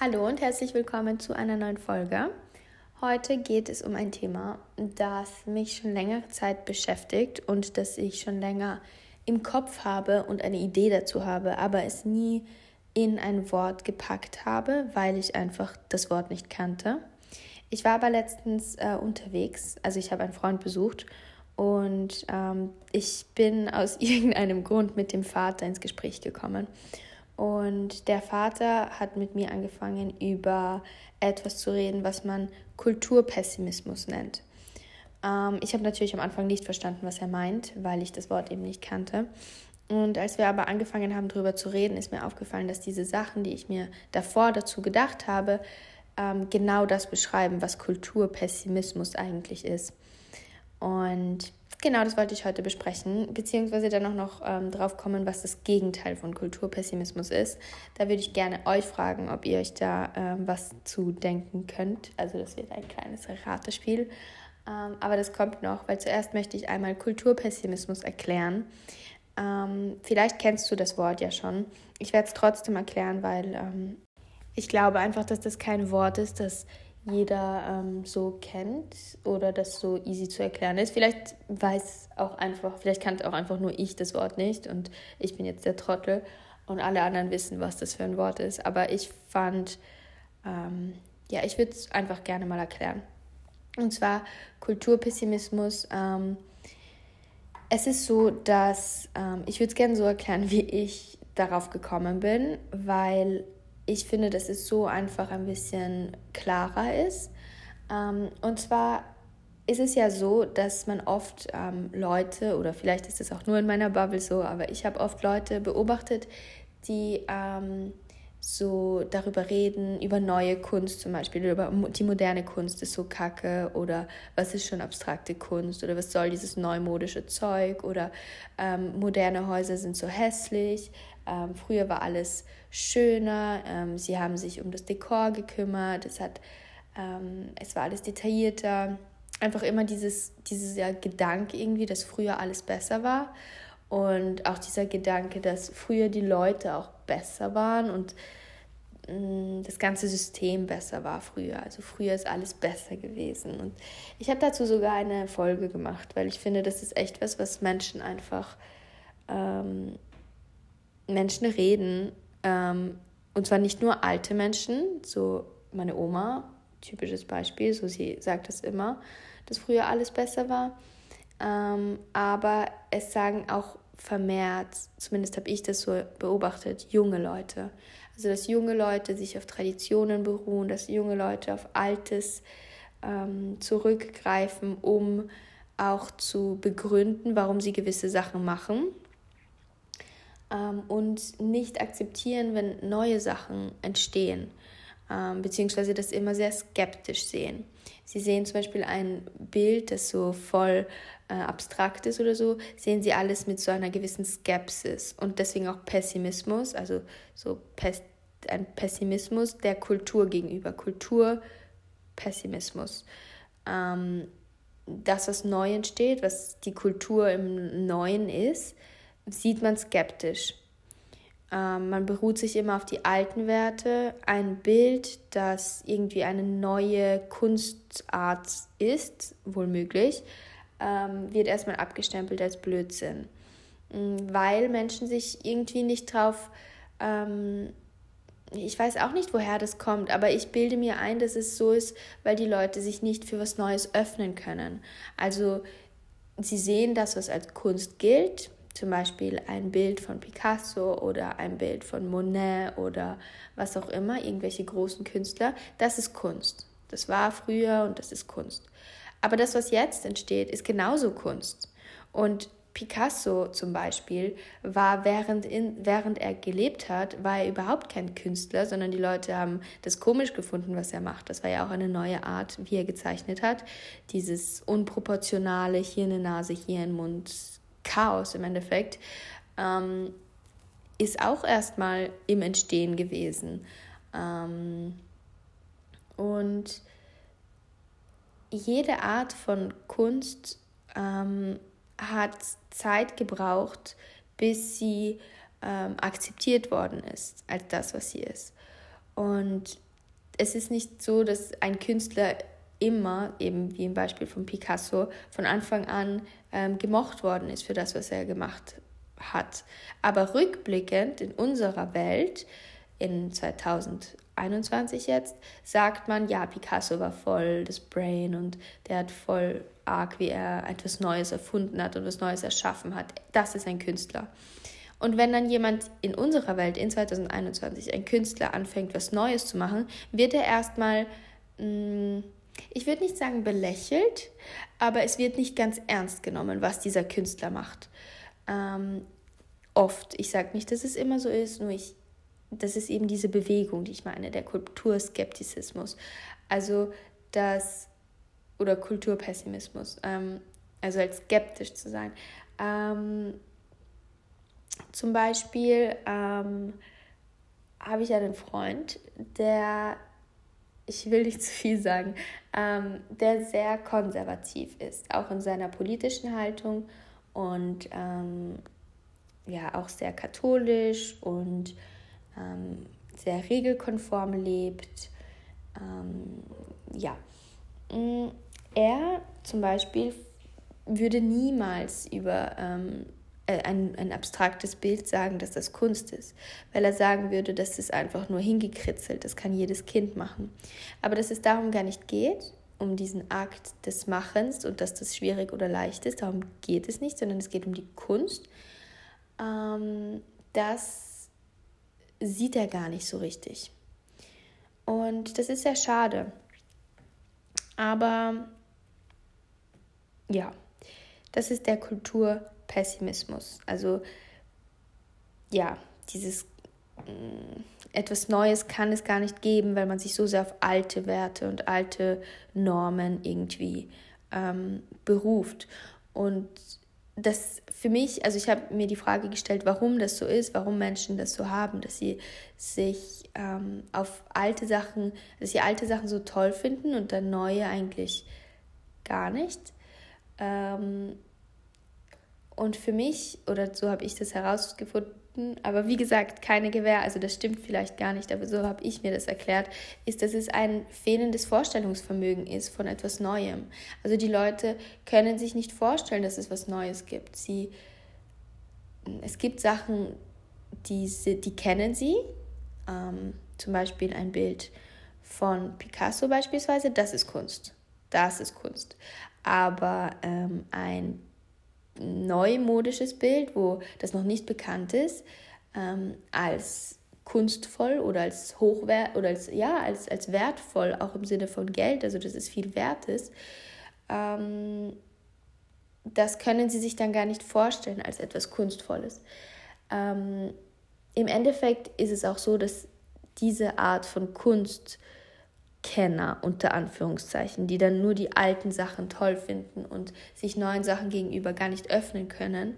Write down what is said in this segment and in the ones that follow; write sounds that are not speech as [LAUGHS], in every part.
Hallo und herzlich willkommen zu einer neuen Folge. Heute geht es um ein Thema, das mich schon längere Zeit beschäftigt und das ich schon länger im Kopf habe und eine Idee dazu habe, aber es nie in ein Wort gepackt habe, weil ich einfach das Wort nicht kannte. Ich war aber letztens äh, unterwegs, also ich habe einen Freund besucht und ähm, ich bin aus [LAUGHS] irgendeinem Grund mit dem Vater ins Gespräch gekommen. Und der Vater hat mit mir angefangen, über etwas zu reden, was man Kulturpessimismus nennt. Ähm, ich habe natürlich am Anfang nicht verstanden, was er meint, weil ich das Wort eben nicht kannte. Und als wir aber angefangen haben, darüber zu reden, ist mir aufgefallen, dass diese Sachen, die ich mir davor dazu gedacht habe, ähm, genau das beschreiben, was Kulturpessimismus eigentlich ist. Und Genau, das wollte ich heute besprechen, beziehungsweise dann auch noch ähm, drauf kommen, was das Gegenteil von Kulturpessimismus ist. Da würde ich gerne euch fragen, ob ihr euch da ähm, was zu denken könnt. Also das wird ein kleines Ratespiel. Ähm, aber das kommt noch, weil zuerst möchte ich einmal Kulturpessimismus erklären. Ähm, vielleicht kennst du das Wort ja schon. Ich werde es trotzdem erklären, weil ähm, ich glaube einfach, dass das kein Wort ist, das jeder ähm, so kennt oder das so easy zu erklären ist. Vielleicht weiß auch einfach, vielleicht kannte auch einfach nur ich das Wort nicht und ich bin jetzt der Trottel und alle anderen wissen, was das für ein Wort ist. Aber ich fand, ähm, ja, ich würde es einfach gerne mal erklären. Und zwar Kulturpessimismus. Ähm, es ist so, dass ähm, ich würde es gerne so erklären, wie ich darauf gekommen bin, weil ich finde, dass es so einfach ein bisschen klarer ist. Ähm, und zwar ist es ja so, dass man oft ähm, Leute, oder vielleicht ist es auch nur in meiner Bubble so, aber ich habe oft Leute beobachtet, die ähm, so darüber reden, über neue Kunst zum Beispiel, über die moderne Kunst ist so kacke oder was ist schon abstrakte Kunst oder was soll dieses neumodische Zeug oder ähm, moderne Häuser sind so hässlich. Ähm, früher war alles schöner, ähm, sie haben sich um das Dekor gekümmert, es, hat, ähm, es war alles detaillierter. Einfach immer dieses, dieser Gedanke irgendwie, dass früher alles besser war. Und auch dieser Gedanke, dass früher die Leute auch besser waren und mm, das ganze System besser war früher. Also früher ist alles besser gewesen. Und ich habe dazu sogar eine Folge gemacht, weil ich finde, das ist echt was, was Menschen einfach ähm, Menschen reden, ähm, und zwar nicht nur alte Menschen, so meine Oma, typisches Beispiel, so sie sagt das immer, dass früher alles besser war, ähm, aber es sagen auch vermehrt, zumindest habe ich das so beobachtet, junge Leute. Also dass junge Leute sich auf Traditionen beruhen, dass junge Leute auf Altes ähm, zurückgreifen, um auch zu begründen, warum sie gewisse Sachen machen ähm, und nicht akzeptieren, wenn neue Sachen entstehen, ähm, beziehungsweise das immer sehr skeptisch sehen. Sie sehen zum Beispiel ein Bild, das so voll äh, abstrakt ist oder so, sehen sie alles mit so einer gewissen Skepsis und deswegen auch Pessimismus, also so Pes ein Pessimismus der Kultur gegenüber, Kulturpessimismus. Ähm, das, was neu entsteht, was die Kultur im Neuen ist, sieht man skeptisch. Ähm, man beruht sich immer auf die alten Werte. Ein Bild, das irgendwie eine neue Kunstart ist, wohl möglich, ähm, wird erstmal abgestempelt als Blödsinn. Mm, weil Menschen sich irgendwie nicht drauf, ähm, ich weiß auch nicht, woher das kommt, aber ich bilde mir ein, dass es so ist, weil die Leute sich nicht für was Neues öffnen können. Also sie sehen das, was als Kunst gilt, zum Beispiel ein Bild von Picasso oder ein Bild von Monet oder was auch immer, irgendwelche großen Künstler, das ist Kunst. Das war früher und das ist Kunst. Aber das, was jetzt entsteht, ist genauso Kunst. Und Picasso zum Beispiel war, während, in, während er gelebt hat, war er überhaupt kein Künstler, sondern die Leute haben das komisch gefunden, was er macht. Das war ja auch eine neue Art, wie er gezeichnet hat. Dieses unproportionale, hier eine Nase, hier ein Mund, Chaos im Endeffekt, ähm, ist auch erstmal im Entstehen gewesen. Ähm, und jede Art von Kunst ähm, hat Zeit gebraucht, bis sie ähm, akzeptiert worden ist als das, was sie ist. Und es ist nicht so, dass ein Künstler immer, eben wie im Beispiel von Picasso, von Anfang an ähm, gemocht worden ist für das, was er gemacht hat. Aber rückblickend in unserer Welt, in 2021 jetzt, sagt man, ja, Picasso war voll das Brain und der hat voll arg, wie er etwas Neues erfunden hat und was Neues erschaffen hat. Das ist ein Künstler. Und wenn dann jemand in unserer Welt in 2021, ein Künstler, anfängt, was Neues zu machen, wird er erstmal, mm, ich würde nicht sagen belächelt, aber es wird nicht ganz ernst genommen, was dieser Künstler macht. Ähm, oft, ich sage nicht, dass es immer so ist, nur ich, das ist eben diese Bewegung, die ich meine, der Kulturskeptizismus. Also das, oder Kulturpessimismus, ähm, also als skeptisch zu sein. Ähm, zum Beispiel ähm, habe ich einen Freund, der, ich will nicht [LAUGHS] zu viel sagen, ähm, der sehr konservativ ist, auch in seiner politischen Haltung und ähm, ja auch sehr katholisch und ähm, sehr regelkonform lebt. Ähm, ja, mm, er zum Beispiel würde niemals über ähm, äh, ein, ein abstraktes Bild sagen, dass das Kunst ist, weil er sagen würde, das ist einfach nur hingekritzelt, das kann jedes Kind machen. Aber dass es darum gar nicht geht, um diesen Akt des Machens und dass das schwierig oder leicht ist, darum geht es nicht, sondern es geht um die Kunst. Ähm, das sieht er gar nicht so richtig. Und das ist sehr schade. Aber ja, das ist der Kultur Pessimismus. Also ja, dieses mh, mm, etwas Neues kann es gar nicht geben, weil man sich so sehr auf alte Werte und alte Normen irgendwie ähm, beruft. Und das für mich, also ich habe mir die Frage gestellt, warum das so ist, warum Menschen das so haben, dass sie sich ähm, auf alte Sachen, dass sie alte Sachen so toll finden und dann neue eigentlich gar nicht. Ähm, und für mich, oder so habe ich das herausgefunden, aber wie gesagt, keine Gewähr, also das stimmt vielleicht gar nicht, aber so habe ich mir das erklärt, ist, dass es ein fehlendes Vorstellungsvermögen ist von etwas Neuem. Also die Leute können sich nicht vorstellen, dass es was Neues gibt. Sie, es gibt Sachen, die, die kennen sie, ähm, zum Beispiel ein Bild von Picasso beispielsweise, das ist Kunst. Das ist Kunst. Aber ähm, ein neumodisches Bild, wo das noch nicht bekannt ist, ähm, als kunstvoll oder als hochwert oder als ja als, als wertvoll auch im Sinne von Geld, also dass es viel wert ist, ähm, das können sie sich dann gar nicht vorstellen als etwas Kunstvolles. Ähm, Im Endeffekt ist es auch so, dass diese Art von Kunst Kenner unter Anführungszeichen, die dann nur die alten Sachen toll finden und sich neuen Sachen gegenüber gar nicht öffnen können,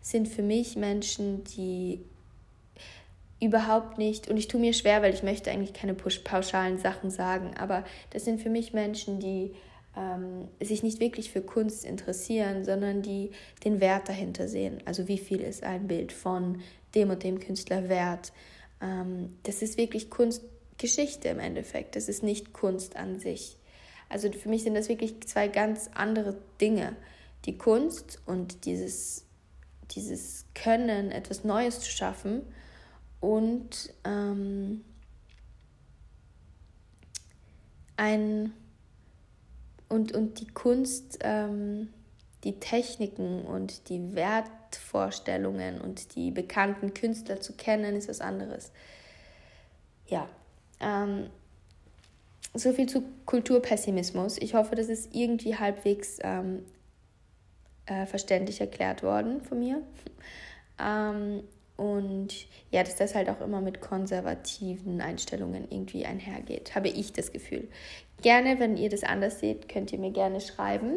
sind für mich Menschen, die überhaupt nicht, und ich tue mir schwer, weil ich möchte eigentlich keine pauschalen Sachen sagen, aber das sind für mich Menschen, die ähm, sich nicht wirklich für Kunst interessieren, sondern die den Wert dahinter sehen. Also wie viel ist ein Bild von dem und dem Künstler wert? Ähm, das ist wirklich Kunst Geschichte im Endeffekt. Das ist nicht Kunst an sich. Also für mich sind das wirklich zwei ganz andere Dinge. Die Kunst und dieses, dieses Können, etwas Neues zu schaffen und ähm, ein und, und die Kunst, ähm, die Techniken und die Wertvorstellungen und die bekannten Künstler zu kennen, ist was anderes. Ja, ähm, so viel zu Kulturpessimismus. Ich hoffe, das ist irgendwie halbwegs ähm, äh, verständlich erklärt worden von mir. [LAUGHS] Ähm, und ja, dass das halt auch immer mit konservativen Einstellungen irgendwie einhergeht, habe ich das Gefühl. Gerne, wenn ihr das anders seht, könnt ihr mir gerne schreiben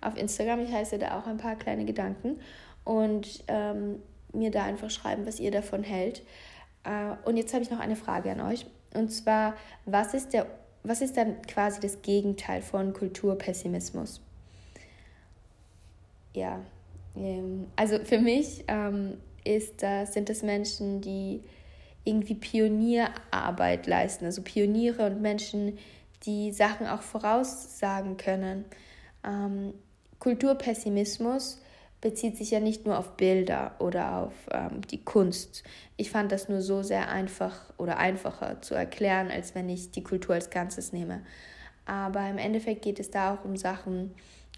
auf Instagram. Ich heiße da auch ein paar kleine Gedanken und ähm, mir da einfach schreiben, was ihr davon hält. Äh, und jetzt habe ich noch eine Frage an euch. Und zwar, was ist, der, was ist dann quasi das Gegenteil von Kulturpessimismus? Ja, ähm, also für mich ähm, ist das, sind das Menschen, die irgendwie Pionierarbeit leisten, also Pioniere und Menschen, die Sachen auch voraussagen können. Ähm, Kulturpessimismus bezieht sich ja nicht nur auf Bilder oder auf ähm, die Kunst. Ich fand das nur so sehr einfach oder einfacher zu erklären, als wenn ich die Kultur als Ganzes nehme. Aber im Endeffekt geht es da auch um Sachen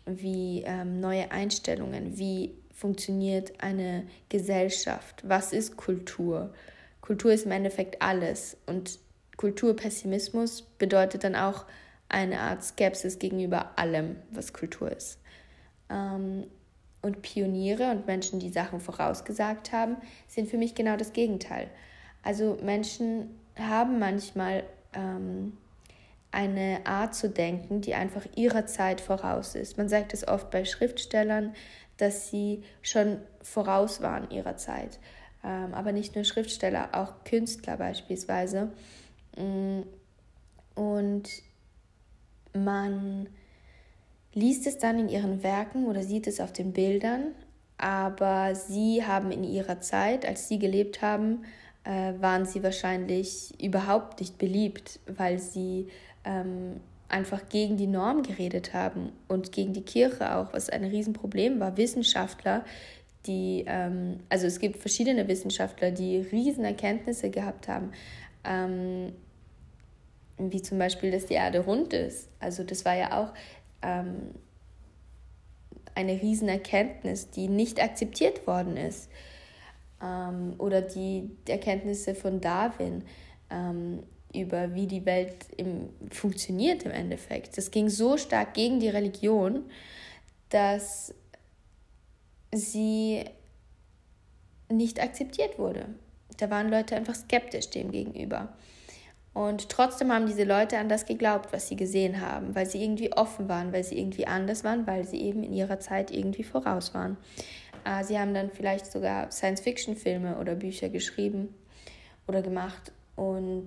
wie ähm, neue Einstellungen, wie funktioniert eine Gesellschaft, was ist Kultur. Kultur ist im Endeffekt alles und Kulturpessimismus bedeutet dann auch eine Art Skepsis gegenüber allem, was Kultur ist. Ähm, und Pioniere und Menschen, die Sachen vorausgesagt haben, sind für mich genau das Gegenteil. Also Menschen haben manchmal ähm, eine Art zu denken, die einfach ihrer Zeit voraus ist. Man sagt es oft bei Schriftstellern, dass sie schon voraus waren ihrer Zeit. Ähm, aber nicht nur Schriftsteller, auch Künstler beispielsweise. Mm, und man liest es dann in ihren Werken oder sieht es auf den Bildern, aber sie haben in ihrer Zeit, als sie gelebt haben, äh, waren sie wahrscheinlich überhaupt nicht beliebt, weil sie ähm, einfach gegen die Norm geredet haben und gegen die Kirche auch, was ein Riesenproblem war. Wissenschaftler, die, ähm, also es gibt verschiedene Wissenschaftler, die Riesenerkenntnisse gehabt haben, ähm, wie zum Beispiel, dass die Erde rund ist. Also das war ja auch ähm, eine Riesenerkenntnis, die nicht akzeptiert worden ist. Ähm, oder die, die, Erkenntnisse von Darwin ähm, über wie die Welt im, funktioniert im Endeffekt. Das ging so stark gegen die Religion, dass sie nicht akzeptiert wurde. Da waren Leute einfach skeptisch dem gegenüber. Und trotzdem haben diese Leute an das geglaubt, was sie gesehen haben, weil sie irgendwie offen waren, weil sie irgendwie anders waren, weil sie eben in ihrer Zeit irgendwie voraus waren. Äh, sie haben dann vielleicht sogar Science-Fiction-Filme oder Bücher geschrieben oder gemacht. Und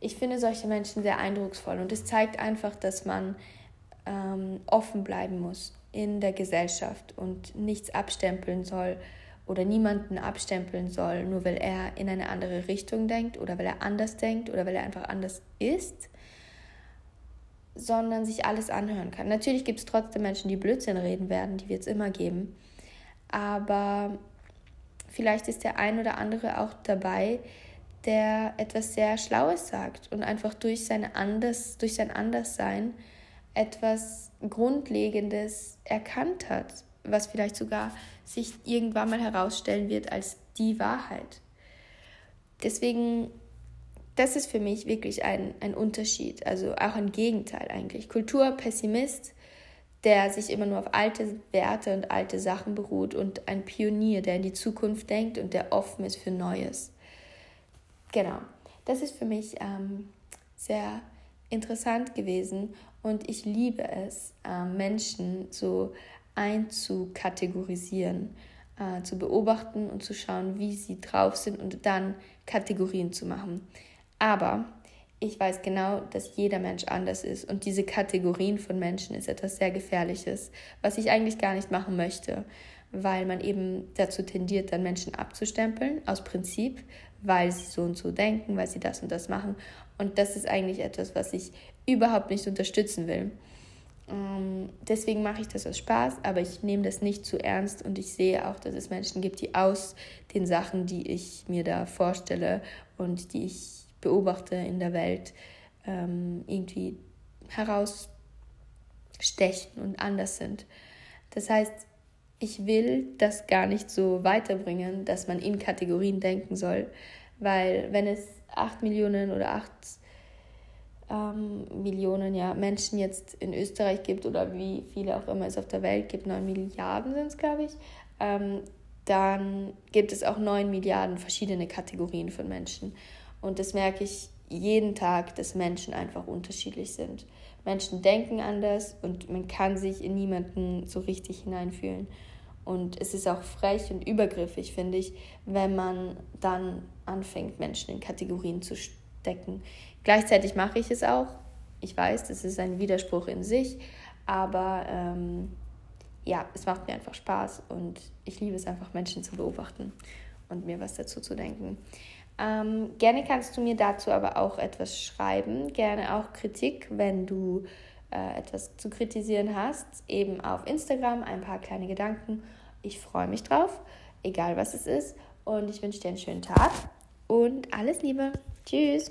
ich finde solche Menschen sehr eindrucksvoll. Und es zeigt einfach, dass man ähm, offen bleiben muss in der Gesellschaft und nichts abstempeln soll oder niemanden abstempeln soll, nur weil er in eine andere Richtung denkt oder weil er anders denkt oder weil er einfach anders ist, sondern sich alles anhören kann. Natürlich gibt es trotzdem Menschen, die Blödsinn reden werden, die wird es immer geben, aber vielleicht ist der ein oder andere auch dabei, der etwas sehr Schlaues sagt und einfach durch, seine Anders, durch sein Anderssein etwas Grundlegendes erkannt hat, was vielleicht sogar sich irgendwann mal herausstellen wird als die Wahrheit. Deswegen, das ist für mich wirklich ein, ein Unterschied, also auch ein Gegenteil eigentlich. Kulturpessimist, der sich immer nur auf alte Werte und alte Sachen beruht und ein Pionier, der in die Zukunft denkt und der offen ist für Neues. Genau, das ist für mich ähm, sehr interessant gewesen und ich liebe es, äh, Menschen so einzukategorisieren, äh, zu beobachten und zu schauen, wie sie drauf sind und dann Kategorien zu machen. Aber ich weiß genau, dass jeder Mensch anders ist und diese Kategorien von Menschen ist etwas sehr Gefährliches, was ich eigentlich gar nicht machen möchte, weil man eben dazu tendiert, dann Menschen abzustempeln, aus Prinzip, weil sie so und so denken, weil sie das und das machen. Und das ist eigentlich etwas, was ich überhaupt nicht unterstützen will. Ähm, deswegen mache ich das aus Spaß, aber ich nehme das nicht zu ernst und ich sehe auch, dass es Menschen gibt, die aus den Sachen, die ich mir da vorstelle und die ich beobachte in der Welt, ähm, irgendwie herausstechen und anders sind. Das heißt, ich will das gar nicht so weiterbringen, dass man in Kategorien denken soll, weil wenn es 8 Millionen oder 8 ähm, Millionen ja, Menschen jetzt in Österreich gibt oder wie viele auch immer es auf der Welt gibt, 9 Milliarden sind es, glaube ich, ähm, dann gibt es auch 9 Milliarden verschiedene Kategorien von Menschen. Und das merke ich jeden Tag, dass Menschen einfach unterschiedlich sind. Menschen denken anders und man kann sich in niemanden so richtig hineinfühlen. Und es ist auch frech und übergriffig, finde ich, wenn man dann anfängt, Menschen in Kategorien zu stecken. Gleichzeitig mache ich es auch. Ich weiß, das ist ein Widerspruch in sich, aber ähm, ja, es macht mir einfach Spaß und ich liebe es einfach, Menschen zu beobachten und mir was dazu zu denken. Ähm, gerne kannst du mir dazu aber auch etwas schreiben, gerne auch Kritik, wenn du äh, etwas zu kritisieren hast, eben auf Instagram ein paar kleine Gedanken. Ich freue mich drauf, egal was es ist. Und ich wünsche dir einen schönen Tag und alles Liebe. Tschüss.